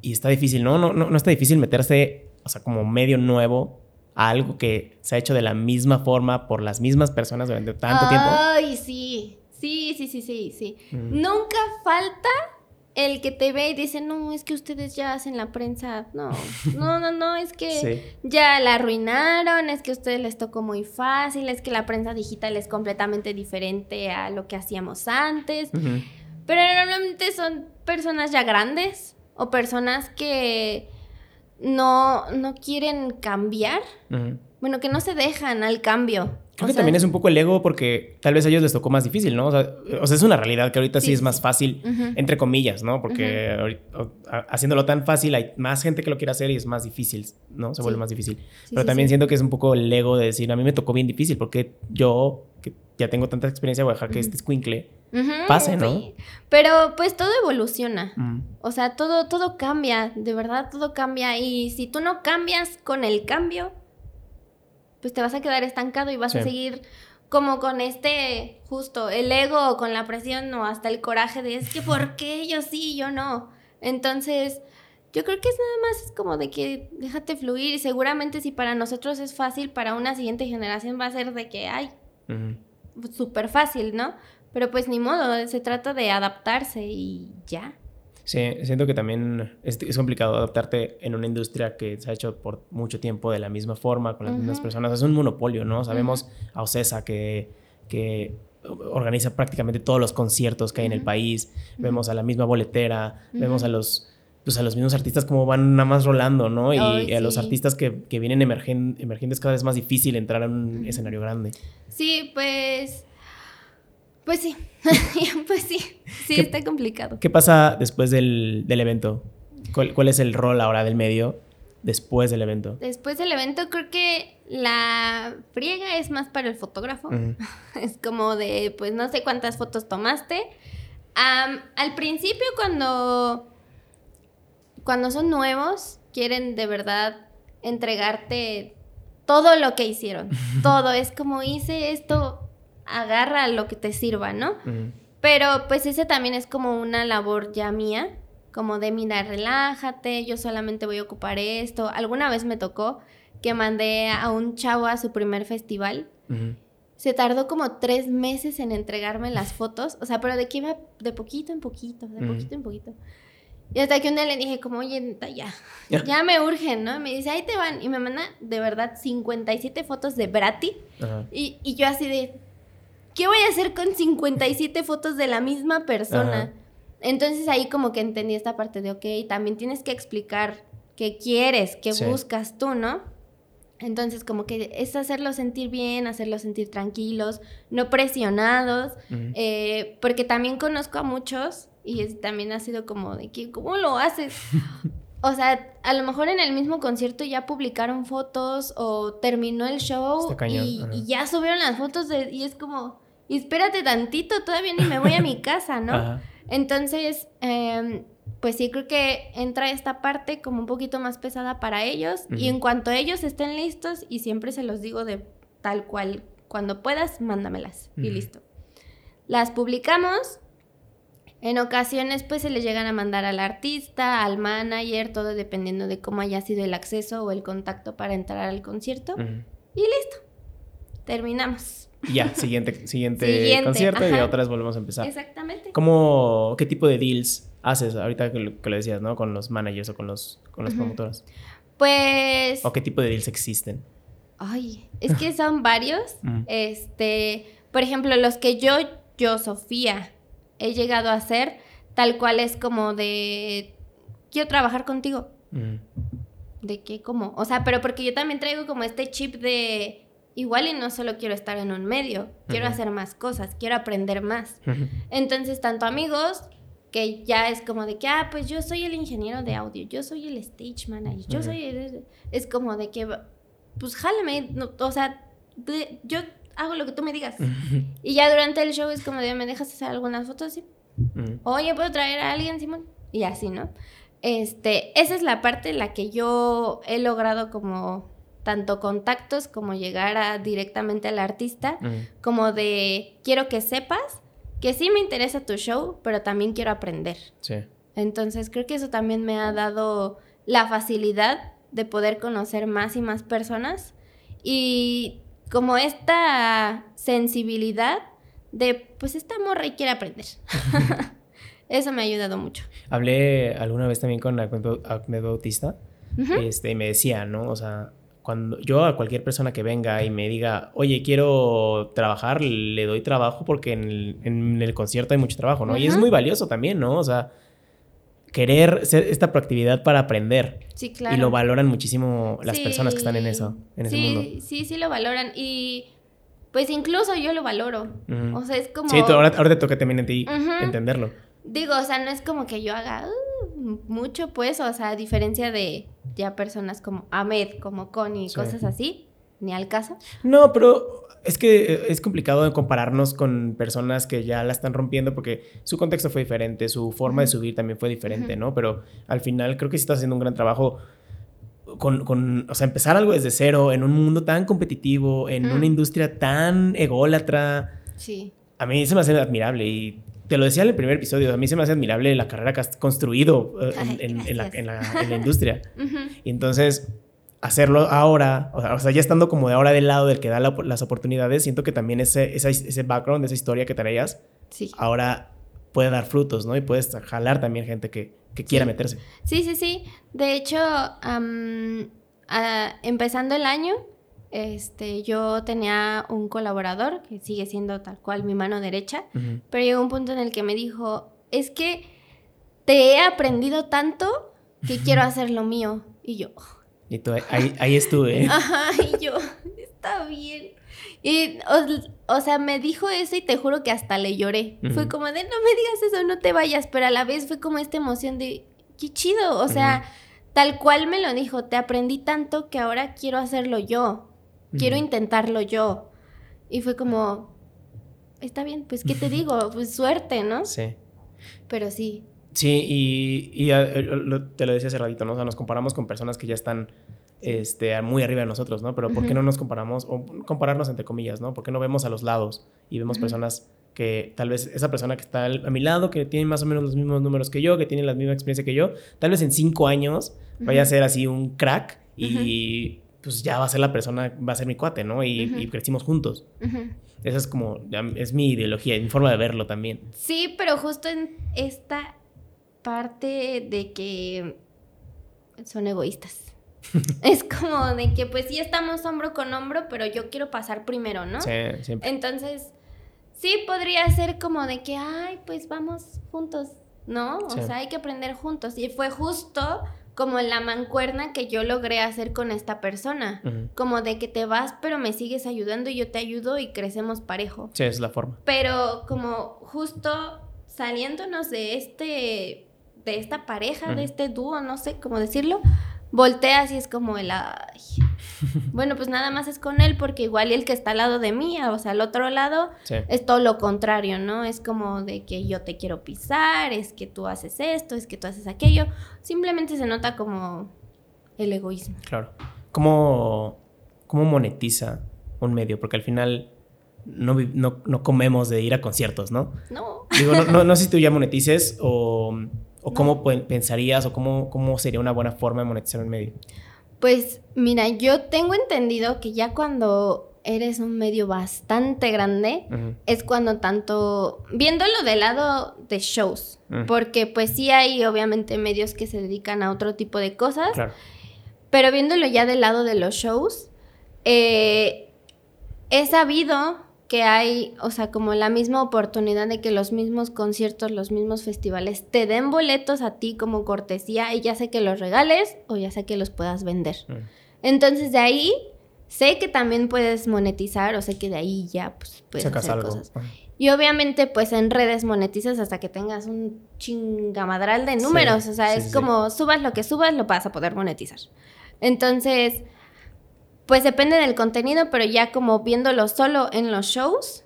y, está difícil, ¿no? ¿no? No, no está difícil meterse, o sea, como medio nuevo a algo que se ha hecho de la misma forma por las mismas personas durante tanto tiempo. Ay, sí. Sí, sí, sí, sí, sí. Mm. Nunca falta el que te ve y dice, no, es que ustedes ya hacen la prensa. No, no, no, no, es que ya la arruinaron, es que a ustedes les tocó muy fácil, es que la prensa digital es completamente diferente a lo que hacíamos antes. Pero normalmente son personas ya grandes o personas que no, no quieren cambiar. Bueno, que no se dejan al cambio. Creo que también es un poco el ego porque tal vez a ellos les tocó más difícil, ¿no? O sea, es una realidad que ahorita sí, es más fácil, entre comillas, ¿no? Porque haciéndolo tan fácil hay más gente que lo quiere hacer y es más difícil, ¿no? Se vuelve más difícil. Pero también siento que es un poco el ego de decir, a mí me tocó bien difícil porque yo, que ya tengo tanta experiencia, voy a dejar que este squinkle pase, ¿no? Pero pues todo evoluciona. O sea, todo, todo cambia, de verdad todo cambia. Y si tú no cambias con el cambio pues te vas a quedar estancado y vas a seguir como con este, justo, el ego o con la presión o hasta el coraje de es que ¿por qué yo sí, yo no? Entonces, yo creo que es nada más como de que déjate fluir y seguramente si para nosotros es fácil, para una siguiente generación va a ser de que, ay, súper fácil, ¿no? Pero pues ni modo, se trata de adaptarse y ya. Sí, siento que también es, complicado adaptarte en una industria que se ha hecho por mucho tiempo de la misma forma, con las mismas personas. Es un monopolio, ¿no? Sabemos a Ocesa que, que organiza prácticamente todos los conciertos que hay en el país. Vemos a la misma boletera, vemos a los pues a los mismos artistas como van nada más rolando, ¿no? Y a los artistas que, que vienen emergen, emergiendo es cada vez más difícil entrar a un escenario grande. Sí, pues... Pues sí, pues sí, sí, está complicado. ¿Qué pasa después del, del evento? ¿Cuál, ¿Cuál, es el rol ahora del medio después del evento? Después del evento creo que la friega es más para el fotógrafo. Es como de, pues no sé cuántas fotos tomaste. al principio cuando cuando son nuevos, quieren de verdad entregarte todo lo que hicieron. todo. Es como hice esto, agarra lo que te sirva, ¿no? Pero pues ese también es como una labor ya mía, como de, mira, relájate, yo solamente voy a ocupar esto. Alguna vez me tocó que mandé a un chavo a su primer festival. Se tardó como tres meses en entregarme las fotos, o sea, pero de que iba de poquito en poquito, de poquito en poquito. Y hasta que un día le dije como, oye, ya, ya, me urgen, ¿no? me dice, ahí te van. Y me manda de verdad 57 fotos de Brati. Y, y, yo así de, ¿qué voy a hacer con 57 fotos de la misma persona? Entonces ahí como que entendí esta parte de, ok, también tienes que explicar qué quieres, qué buscas tú, ¿no? Entonces, como que es hacerlos sentir bien, hacerlos sentir tranquilos, no presionados, eh, porque también conozco a muchos y también ha sido como de que, ¿cómo lo haces? o sea, a lo mejor en el mismo concierto ya publicaron fotos o terminó el show y, ya subieron las fotos y es como, y espérate tantito, todavía ni me voy a mi casa, ¿no? Entonces, eh, pues sí creo que entra esta parte como un poquito más pesada para ellos y en cuanto ellos estén listos y siempre se los digo de tal cual, cuando puedas, mándamelas y listo. Las publicamos. En ocasiones pues se les llegan a mandar al artista, al manager, todo dependiendo de cómo haya sido el acceso o el contacto para entrar al concierto. Y listo. Terminamos. Ya, siguiente, siguiente, concierto y otra vez volvemos a empezar. Exactamente. ¿Cómo, qué tipo de deals haces ahorita que lo, decías, ¿no? Con los managers o con los, con las promotoras. Pues... ¿O qué tipo de deals existen? Ay, es que son varios. Este, por ejemplo, los que yo, yo, Sofía, he llegado a hacer, tal cual es como de, quiero trabajar contigo. ¿De qué? ¿Cómo? O sea, pero porque yo también traigo como este chip de, igual y no solo quiero estar en un medio, quiero hacer más cosas, quiero aprender más. Entonces, tanto amigos que ya es como de que, ah, pues yo soy el ingeniero de audio, yo soy el stage manager, yo soy... Es como de que, pues jálame, o sea, yo hago lo que tú me digas. Y ya durante el show es como de, ¿me dejas hacer algunas fotos? Sí. Oye, ¿puedo traer a alguien, Simón? Y así, ¿no? Este, esa es la parte en la que yo he logrado como tanto contactos como llegar a, directamente al artista, como de quiero que sepas que sí me interesa tu show, pero también quiero aprender. Sí. Entonces creo que eso también me ha dado la facilidad de poder conocer más y más personas y como esta sensibilidad de, pues esta morra y quiere aprender. eso me ha ayudado mucho. Hablé alguna vez también con Ahmed Bautista este, y me decía, ¿no? O sea, cuando yo a cualquier persona que venga y me diga, oye, quiero trabajar, le doy trabajo porque en el, concierto hay mucho trabajo, ¿no? Y es muy valioso también, ¿no? O sea, querer ser esta proactividad para aprender. Sí, claro. Y lo valoran muchísimo las personas que están en eso, en ese sí, mundo. Sí, sí, lo valoran. Y pues incluso yo lo valoro. O sea, es como... Sí, ahora, ahora te toca también en ti entenderlo. Digo, o sea, no es como que yo haga uh, mucho, pues, o sea, a diferencia de ya personas como Ahmed, como Connie, cosas así, ni al caso. No, pero es que eh, es complicado compararnos con personas que ya la están rompiendo porque su contexto fue diferente, su forma de subir también fue diferente, ¿no? Pero al final creo que sí estás haciendo un gran trabajo con, con, o sea, empezar algo desde cero en un mundo tan competitivo, en una industria tan ególatra. Sí. A mí se me hace admirable y te lo decía en el primer episodio, a mí se me hace admirable la carrera que has construido eh, en, la, industria. Y entonces, hacerlo ahora, o sea, ya estando como de ahora del lado del que da las oportunidades, siento que también ese, ese background, esa historia que traías, ahora puede dar frutos, ¿no? Y puedes jalar también gente que, quiera meterse. Sí, sí, sí. De hecho, empezando el año, este, yo tenía un colaborador que sigue siendo tal cual mi mano derecha, pero llegó un punto en el que me dijo, es que te he aprendido tanto que quiero hacer lo mío. Y yo... Y tú ahí, ahí estuve. Ajá, y yo, está bien. Y, o, sea, me dijo eso y te juro que hasta le lloré. Fue como de, no me digas eso, no te vayas, pero a la vez fue como esta emoción de, qué chido, o sea, tal cual me lo dijo, te aprendí tanto que ahora quiero hacerlo yo, quiero intentarlo yo. Y fue como, está bien, pues, ¿qué te digo? Pues suerte, ¿no? Sí. Pero sí. Sí, y, y eh, te lo decía hace ratito, ¿no? O sea, nos comparamos con personas que ya están este, muy arriba de nosotros, ¿no? Pero ¿por qué no nos comparamos, o compararnos entre comillas, ¿no? ¿Por qué no vemos a los lados y vemos personas que tal vez esa persona que está a mi lado, que tiene más o menos los mismos números que yo, que tiene la misma experiencia que yo, tal vez en cinco años vaya a ser así un crack y pues ya va a ser la persona, va a ser mi cuate, ¿no? Y, crecimos juntos. Esa es como, es mi ideología, mi forma de verlo también. Sí, pero justo en esta parte de que son egoístas. es como de que pues sí estamos hombro con hombro, pero yo quiero pasar primero, ¿no? Sí, siempre. Entonces, sí podría ser como de que, ay, pues vamos juntos, ¿no? O sea, hay que aprender juntos. Y fue justo como la mancuerna que yo logré hacer con esta persona. Como de que te vas, pero me sigues ayudando y yo te ayudo y crecemos parejo. Sí, es la forma. Pero como justo saliéndonos de este, de esta pareja, de este dúo, no sé cómo decirlo, volteas y es como el, ay, bueno, pues nada más es con él porque igual el que está al lado de mí, o sea, al otro lado, es todo lo contrario, ¿no? Es como de que yo te quiero pisar, es que tú haces esto, es que tú haces aquello. Simplemente se nota como el egoísmo. Claro. ¿Cómo, cómo monetiza un medio? Porque al final no, no, comemos de ir a conciertos, ¿no? No. Digo, no, no sé si tú ya monetices o ¿O cómo pensarías o cómo, cómo sería una buena forma de monetizar un medio? Pues mira, yo tengo entendido que ya cuando eres un medio bastante grande, es cuando tanto, viéndolo del lado de shows, porque pues sí hay obviamente medios que se dedican a otro tipo de cosas, pero viéndolo ya del lado de los shows, eh, he sabido que hay, o sea, como la misma oportunidad de que los mismos conciertos, los mismos festivales te den boletos a ti como cortesía y ya sé que los regales o ya sé que los puedas vender. Entonces de ahí sé que también puedes monetizar o sé que de ahí ya pues puedes hacer cosas. Y obviamente pues en redes monetizas hasta que tengas un chingamadral de números, o sea, es como subas lo que subas lo vas a poder monetizar. Entonces, pues depende del contenido, pero ya como viéndolo solo en los shows,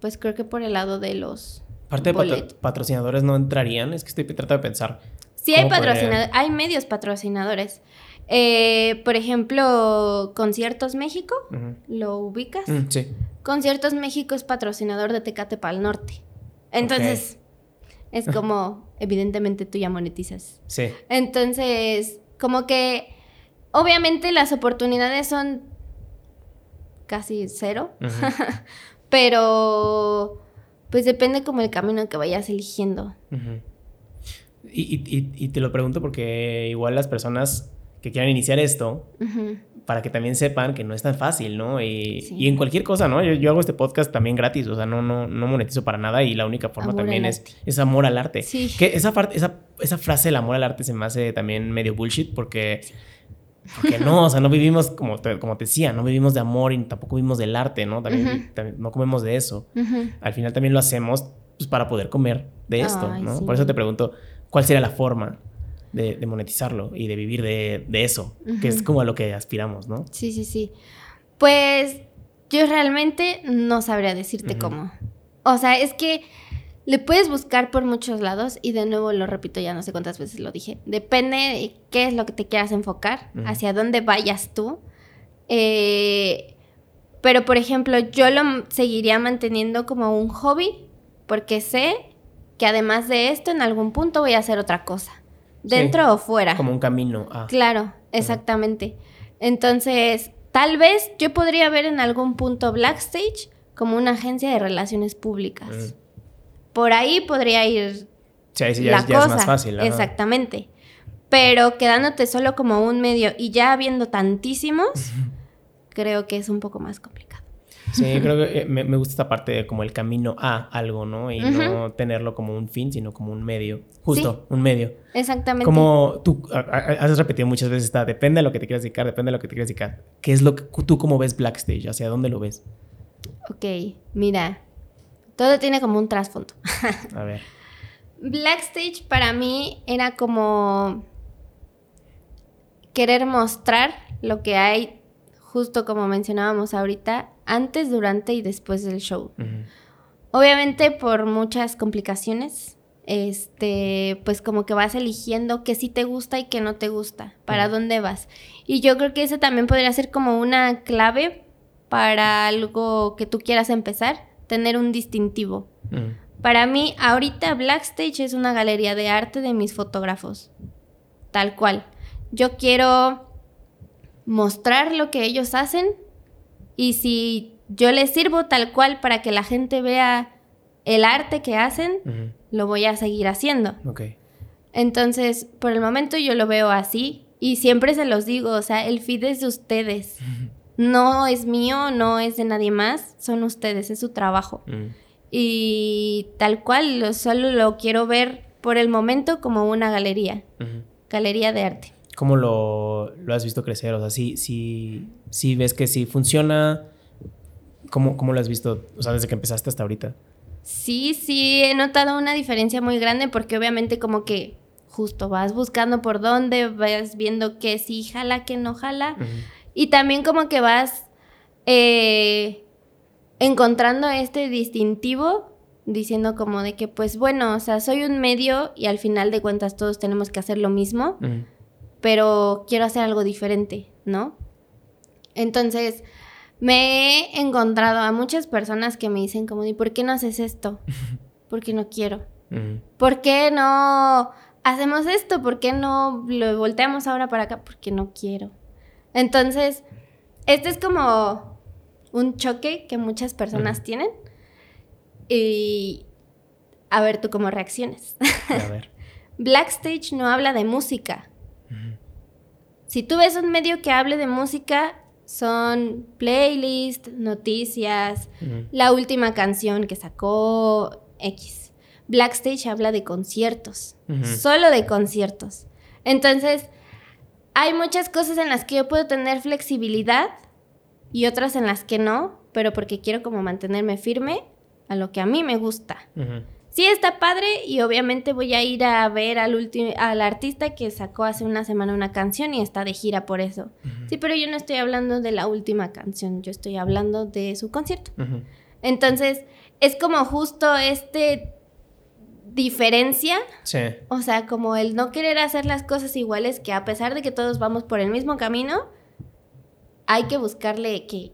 pues creo que por el lado de los. Parte de patrocinadores no entrarían, es que estoy tratando de pensar. Sí, hay patrocinadores, hay medios patrocinadores. Eh, por ejemplo, Conciertos México, ¿lo ubicas? Mm, sí. Conciertos México es patrocinador de Tecate Pal Norte. Entonces, es como, evidentemente tú ya monetizas. Sí. Entonces, como que Obviamente las oportunidades son casi cero, pero pues depende como el camino que vayas eligiendo. y, te lo pregunto porque igual las personas que quieran iniciar esto, para que también sepan que no es tan fácil, ¿no? Y, en cualquier cosa, ¿no? Yo, hago este podcast también gratis, o sea, no, no, no monetizo para nada y la única forma también es, es, amor al arte. Sí. Que esa, parte, esa, esa frase, el amor al arte, se me hace también medio bullshit porque... Porque no, o sea, no vivimos, como te, como te decía, no vivimos de amor y tampoco vivimos del arte, ¿no? También, no comemos de eso. Al final también lo hacemos pues, para poder comer de esto, ¿no? Por eso te pregunto, ¿cuál sería la forma de, monetizarlo y de vivir de, eso? Que es como a lo que aspiramos, ¿no? Sí, sí, sí. Pues yo realmente no sabría decirte cómo. O sea, es que le puedes buscar por muchos lados y de nuevo lo repito, ya no sé cuántas veces lo dije. Depende de qué es lo que te quieras enfocar, hacia dónde vayas tú. Eh, pero por ejemplo, yo lo seguiría manteniendo como un hobby porque sé que además de esto en algún punto voy a hacer otra cosa, dentro o fuera. Como un camino. Claro, exactamente. Entonces, tal vez yo podría ver en algún punto Blackstage como una agencia de relaciones públicas por ahí podría ir sí, la cosa. Es más fácil. Exactamente. Pero quedándote solo como un medio y ya habiendo tantísimos, creo que es un poco más complicado. Sí, creo que eh, me, gusta esta parte de como el camino a algo, ¿no? Y no tenerlo como un fin, sino como un medio. Justo, un medio. Exactamente. Como tú has repetido muchas veces, está, depende de lo que te quieras dedicar, depende de lo que te quieras dedicar. ¿Qué es lo que tú cómo ves Blackstage? ¿Hacia dónde lo ves? Ok, mira, todo tiene como un trasfondo. a ver. Blackstage para mí era como querer mostrar lo que hay, justo como mencionábamos ahorita, antes, durante y después del show. Obviamente por muchas complicaciones, este, pues como que vas eligiendo qué sí te gusta y qué no te gusta, para dónde vas. Y yo creo que ese también podría ser como una clave para algo que tú quieras empezar, tener un distintivo. Para mí, ahorita Blackstage es una galería de arte de mis fotógrafos, tal cual. Yo quiero mostrar lo que ellos hacen y si yo les sirvo tal cual para que la gente vea el arte que hacen, lo voy a seguir haciendo. Entonces, por el momento yo lo veo así y siempre se los digo, o sea, el feed es de ustedes. No es mío, no es de nadie más, son ustedes, es su trabajo. Y tal cual, solo lo quiero ver por el momento como una galería, galería de arte. ¿Cómo lo, has visto crecer? O sea, sí, sí, ves que sí funciona. ¿Cómo, ¿Cómo lo has visto? O sea, desde que empezaste hasta ahorita. Sí, sí, he notado una diferencia muy grande porque obviamente como que justo vas buscando por dónde, vas viendo que sí jala, que no jala. Y también como que vas eh, encontrando este distintivo, diciendo como de que pues bueno, o sea, soy un medio y al final de cuentas todos tenemos que hacer lo mismo pero quiero hacer algo diferente, ¿no? Entonces, me he encontrado a muchas personas que me dicen como, ¿y por qué no haces esto? Porque no quiero. ¿Por qué no hacemos esto? ¿Por qué no lo volteamos ahora para acá? Porque no quiero. Entonces, este es como un choque que muchas personas tienen. Y a ver tú cómo reacciones. A ver. Blackstage no habla de música. Si tú ves un medio que hable de música, son playlists, noticias, la última canción que sacó X. Blackstage habla de conciertos, solo de conciertos. Entonces, hay muchas cosas en las que yo puedo tener flexibilidad y otras en las que no, pero porque quiero como mantenerme firme a lo que a mí me gusta sí está padre y obviamente voy a ir a ver al, al artista que sacó hace una semana una canción y está de gira por eso. Sí, pero yo no estoy hablando de la última canción, yo estoy hablando de su concierto. Entonces, es como justo este diferencia. Sí. O sea, como el no querer hacer las cosas iguales, que a pesar de que todos vamos por el mismo camino, hay que buscarle que,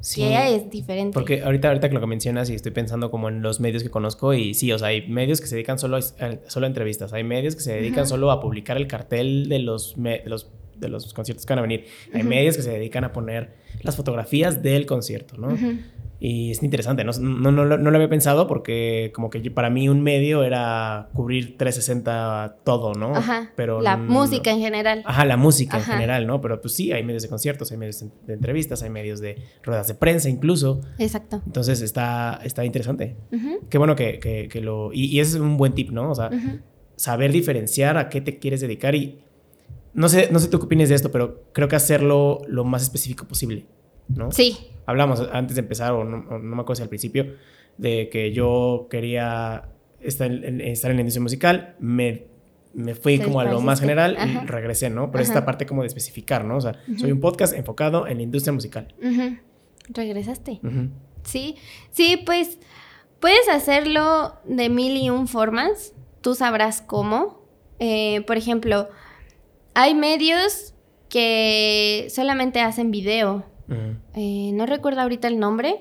Sí. es diferente. Porque ahorita, ahorita que lo que mencionas y estoy pensando como en los medios que conozco y sí, o sea, hay medios que se dedican solo a, solo entrevistas, hay medios que se dedican solo a publicar el cartel de los, de los, de los conciertos que van a venir, hay medios que se dedican a poner las fotografías del concierto, ¿no? Y es interesante, no, no, no, lo había pensado porque como que para mí un medio era cubrir 360 todo, ¿no? Ajá. Pero la música en general. Ajá, la música en general, ¿no? Pero pues sí, hay medios de conciertos, hay medios de entrevistas, hay medios de ruedas de prensa incluso. Exacto. Entonces está, está interesante. Qué bueno que, que, lo... Y, ese es un buen tip, ¿no? O sea, saber diferenciar a qué te quieres dedicar y... No sé, no sé tú qué opinas de esto, pero creo que hacerlo lo más específico posible, ¿no? Sí hablamos antes de empezar, o no, me acuerdo si al principio, de que yo quería estar en, estar en la industria musical, me, me fui como a lo más general y regresé, ¿no? Pero esta parte como de especificar, ¿no? O sea, soy un podcast enfocado en la industria musical. Regresaste. Sí, sí, pues puedes hacerlo de mil y un formas, tú sabrás cómo. Eh, por ejemplo, hay medios que solamente hacen video eh, no recuerdo ahorita el nombre,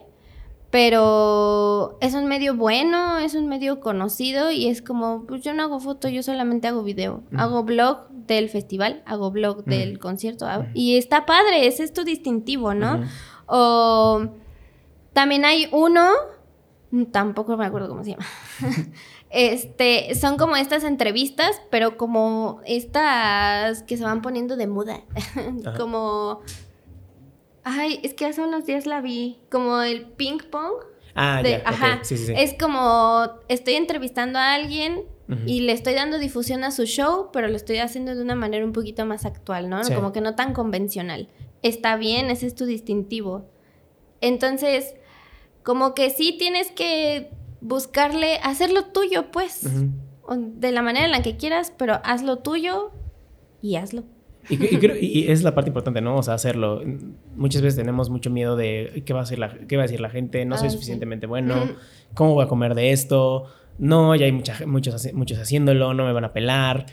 pero es un medio bueno, es un medio conocido y es como, pues yo no hago foto, yo solamente hago video. Hago blog del festival, hago blog del concierto y está padre, es esto distintivo, ¿no? O también hay uno, tampoco me acuerdo cómo se llama. este, son como estas entrevistas, pero como estas que se van poniendo de moda, como Ay, es que hace unos días la vi. Como el ping pong. Ah, de- ya. ajá. Sí, sí, sí. Es como estoy entrevistando a alguien y le estoy dando difusión a su show, pero lo estoy haciendo de una manera un poquito más actual, ¿no? Como que no tan convencional. Está bien, ese es tu distintivo. Entonces, como que sí tienes que buscarle, hacerlo tuyo, pues. De la manera en la que quieras, pero hazlo tuyo y hazlo. Y, y creo- y es la parte importante, ¿no? O sea, hacerlo. Muchas veces tenemos mucho miedo de qué va a decir la, qué va a decir la gente, no soy Ah, sí. suficientemente bueno, cómo voy a comer de esto, no, ya hay mucha, muchos, muchos haciéndolo, no me van a pelar.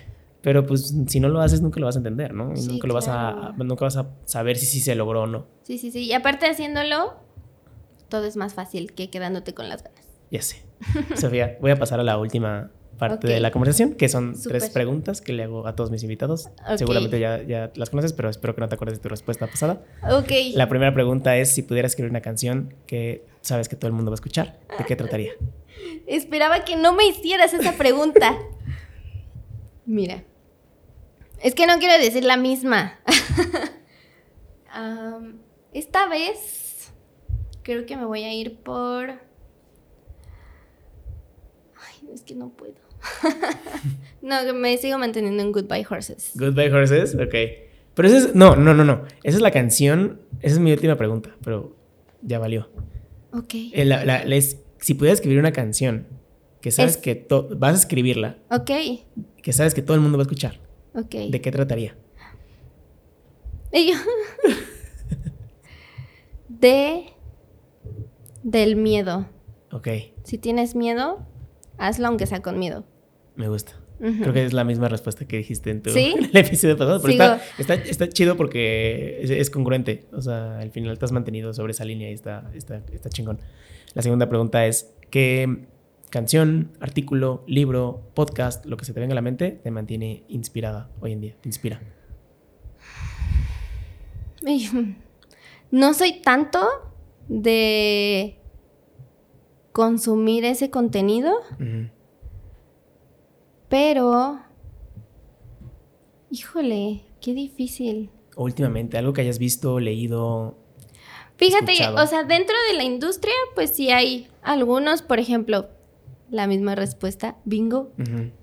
Pero pues si no lo haces, nunca lo vas a entender, ¿no? Y Sí, nunca lo vas a, nunca vas a saber si sí se logró o no. Sí, sí, sí. Y aparte haciéndolo, todo es más fácil que quedándote con las ganas. Ya sé. Sofía, voy a pasar a la última parte de la conversación, que son tres preguntas que le hago a todos mis invitados. Seguramente ya, ya las conoces, pero espero que no te acuerdes de tu respuesta pasada. Ok. La primera pregunta es si pudieras escribir una canción que sabes que todo el mundo va a escuchar, ¿de qué trataría? Esperaba que no me hicieras esa pregunta. Mira. Es que no quiero decir la misma. Esta vez creo que me voy a ir por... Es que no puedo. no, que me sigo manteniendo en Goodbye Horses. Goodbye Horses, ok. Pero esa es, no, no, no, no. Esa es la canción, esa es mi última pregunta, pero ya valió. Ok. Eh, la- la- la es- si pudieras escribir una canción que sabes Es- que to- vas a escribirla, Ok. que sabes que todo el mundo va a escuchar, Ok. ¿de qué trataría? Y yo- de... Del miedo. Ok, Si tienes miedo, hazlo aunque sea con miedo. me gusta. Creo que es la misma respuesta que dijiste en tu ¿Sí? en el episodio pasado. Pero está, está, está chido porque es, es congruente. O sea, al final te has mantenido sobre esa línea y está, está, está chingón. La segunda pregunta es: ¿qué canción, artículo, libro, podcast, lo que se te venga a la mente, te mantiene inspirada hoy en día? ¿Te inspira? No soy tanto de consumir ese contenido, pero... Híjole, qué difícil. Últimamente, algo que hayas visto, leído. Fíjate, Escuchado. o sea, dentro de la industria, pues sí hay algunos, por ejemplo, la misma respuesta, bingo.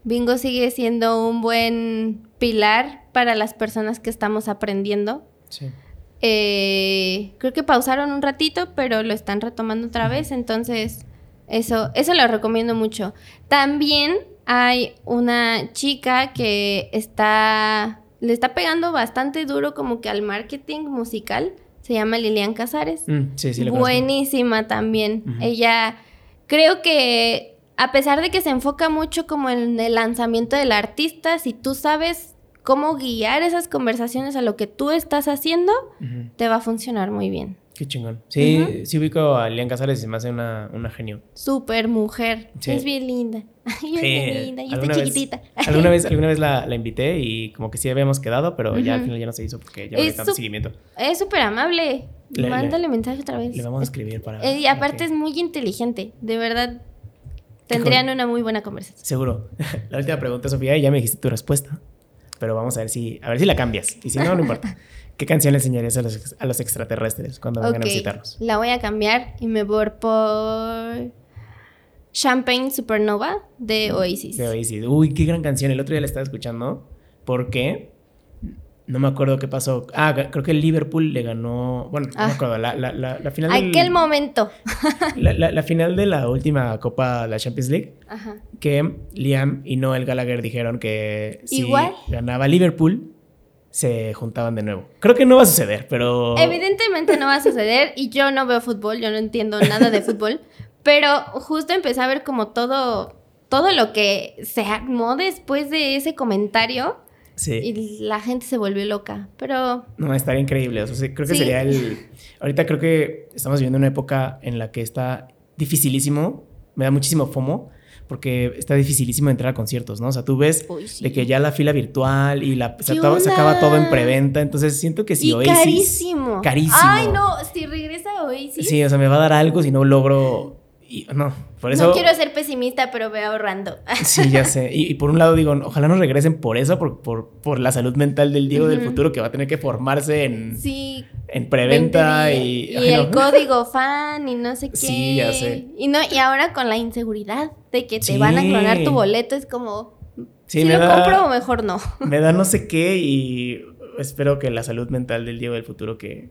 Bingo sigue siendo un buen pilar para las personas que estamos aprendiendo. Sí. Eh, creo que pausaron un ratito, pero lo están retomando otra vez, entonces eso, eso lo recomiendo mucho. También hay una chica que está, le está pegando bastante duro como que al marketing musical, se llama Lilian Casares. Mm, sí, sí, lo conozco. Buenísima también. Ella, creo que a pesar de que se enfoca mucho como en el lanzamiento del artista, si tú sabes cómo guiar esas conversaciones a lo que tú estás haciendo, te va a funcionar muy bien. Qué chingón. Sí, Ujú. sí ubico a Lian Casares y se me hace una, una genio. Súper mujer. Sí. Es bien linda. Ay, es bien linda. Y está vez- chiquitita. alguna vez, alguna vez la, la invité y como que sí habíamos quedado, pero ya al final ya no se hizo porque ya no había tanto seguimiento. Es súper amable. Le- Mándale mensaje otra vez. Le vamos a escribir para... Eh, y aparte que- es muy inteligente. De verdad, tendrían una muy buena conversación. Seguro. La última pregunta, Sofía, y ya me dijiste tu respuesta. Pero vamos a ver si, a ver si la cambias. Y si no, no importa. ¿Qué canción le enseñarías a los, a los extraterrestres cuando vengan Ok, a visitarnos? La voy a cambiar y me voy por Champagne Supernova de Oasis. De Oasis. Uy, qué gran canción. El otro día la estaba escuchando. ¿Por qué? No me acuerdo qué pasó. Ah, creo que el Liverpool le ganó. Bueno, no Ah. me acuerdo. La, la, la, la final del- Aquel momento. la, final de la última Copa de la Champions League. Ajá. Que Liam y Noel Gallagher dijeron que si Igual. ganaba Liverpool, se juntaban de nuevo. Creo que no va a suceder, pero. Evidentemente no va a suceder y yo no veo fútbol, yo no entiendo nada de fútbol, pero justo empecé a ver como todo, todo lo que se armó después de ese comentario Sí. y la gente se volvió loca, pero No, estaría increíble. O sea, creo que Sí. sería el. Ahorita creo que estamos viviendo una época en la que está dificilísimo. Me da muchísimo FOMO. Porque está dificilísimo entrar a conciertos, ¿no? O sea, tú ves Uy, sí. de que ya la fila virtual y la, se, acaba todo en preventa. Entonces siento que si y Oasis. carísimo. Carísimo. Ay, no, si regresa Oasis. Sí, o sea, me va a dar algo si no logro Y, no, por eso... No quiero ser pesimista, pero veo ahorrando. Sí, ya sé. Y, por un lado digo, ojalá no regresen por eso, por, por, por la salud mental del Diego del futuro, que va a tener que formarse en, sí, en preventa y... Y el código fan y no sé qué. Sí, ya sé. Y, no, y ahora con la inseguridad de que te van a clonar tu boleto, es como... Sí, si me lo compro o mejor no. Me da no sé qué y espero que la salud mental del Diego del futuro que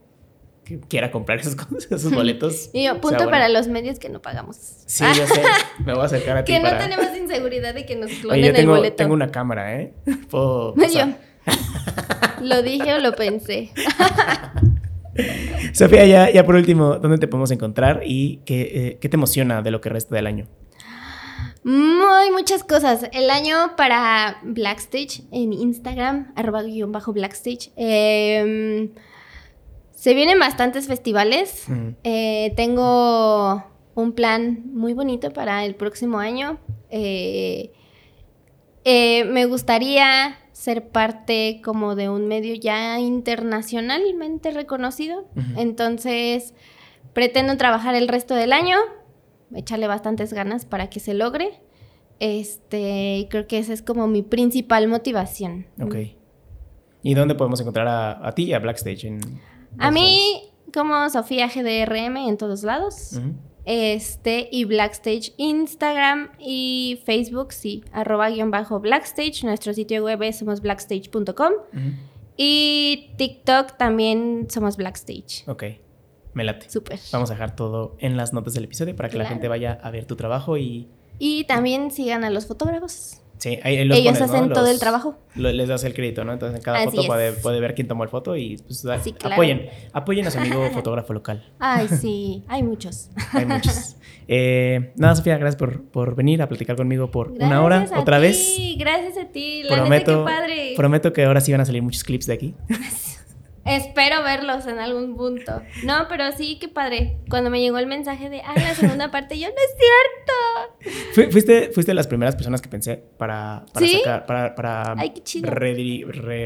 que quiera comprar esos, esos boletos. y yo, punto para los medios que no pagamos. Sí, yo sé. Me voy a acercar a ti. Que no tenemos inseguridad de que nos clonen Oye, tengo, el boleto. tengo una cámara, ¿eh? Puedo. lo dije o lo pensé. Sofía, ya, ya por último, ¿dónde te podemos encontrar y qué, eh, qué te emociona de lo que resta del año? Muy, muchas cosas. El año para Blackstage en Instagram, arroba guion bajo Blackstage. Eh, se vienen bastantes festivales. Eh, tengo un plan muy bonito para el próximo año. Eh, eh, me gustaría ser parte como de un medio ya internacionalmente reconocido. Entonces, pretendo trabajar el resto del año, echarle bastantes ganas para que se logre. Este, creo que esa es como mi principal motivación. Ok. ¿Y dónde podemos encontrar a, a ti y a Blackstage? En... A mí, como Sofía GDRM en todos lados. Este, y Blackstage Instagram y Facebook, sí, arroba guion bajo Blackstage. Nuestro sitio web es somosblackstage.com. Y TikTok también somos Blackstage. Ok, me late. Súper. Vamos a dejar todo en las notas del episodio para que la gente vaya a ver tu trabajo y... Y también sigan a los fotógrafos. Sí, ahí los Ellos hacen todo el trabajo. les das el crédito, ¿no? Entonces en cada foto puede, puede, ver quién tomó el foto y pues, apoyen, apoyen a su amigo fotógrafo local. Ay, sí, hay muchos. hay muchos. Eh, nada, Sofía, gracias por, por, venir a platicar conmigo por una hora, otra ti, vez. Gracias a ti, la prometo, neta, padre. Prometo que ahora sí van a salir muchos clips de aquí. Espero verlos en algún punto. No, pero sí, qué padre. Cuando me llegó el mensaje de, ay, la segunda parte, yo, no es cierto. Fuiste, fuiste las primeras personas que pensé para, para sacar, para, para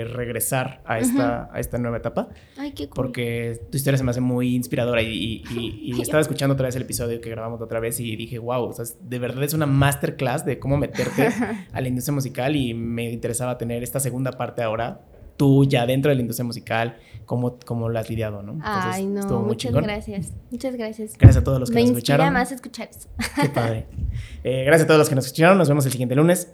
regresar a esta, a esta nueva etapa. Ay, qué cool. Porque tu historia se me hace muy inspiradora y, y, estaba escuchando otra vez el episodio que grabamos otra vez y dije, wow, o sea, de verdad es una masterclass de cómo meterte a la industria musical y me interesaba tener esta segunda parte ahora tú ya dentro de la industria musical, cómo, cómo lo has lidiado, ¿no? Ay, no, muchas gracias. Muchas gracias. Gracias a todos los que nos escucharon. Me más escuchar eso. Qué padre. Eh, gracias a todos los que nos escucharon. Nos vemos el siguiente lunes.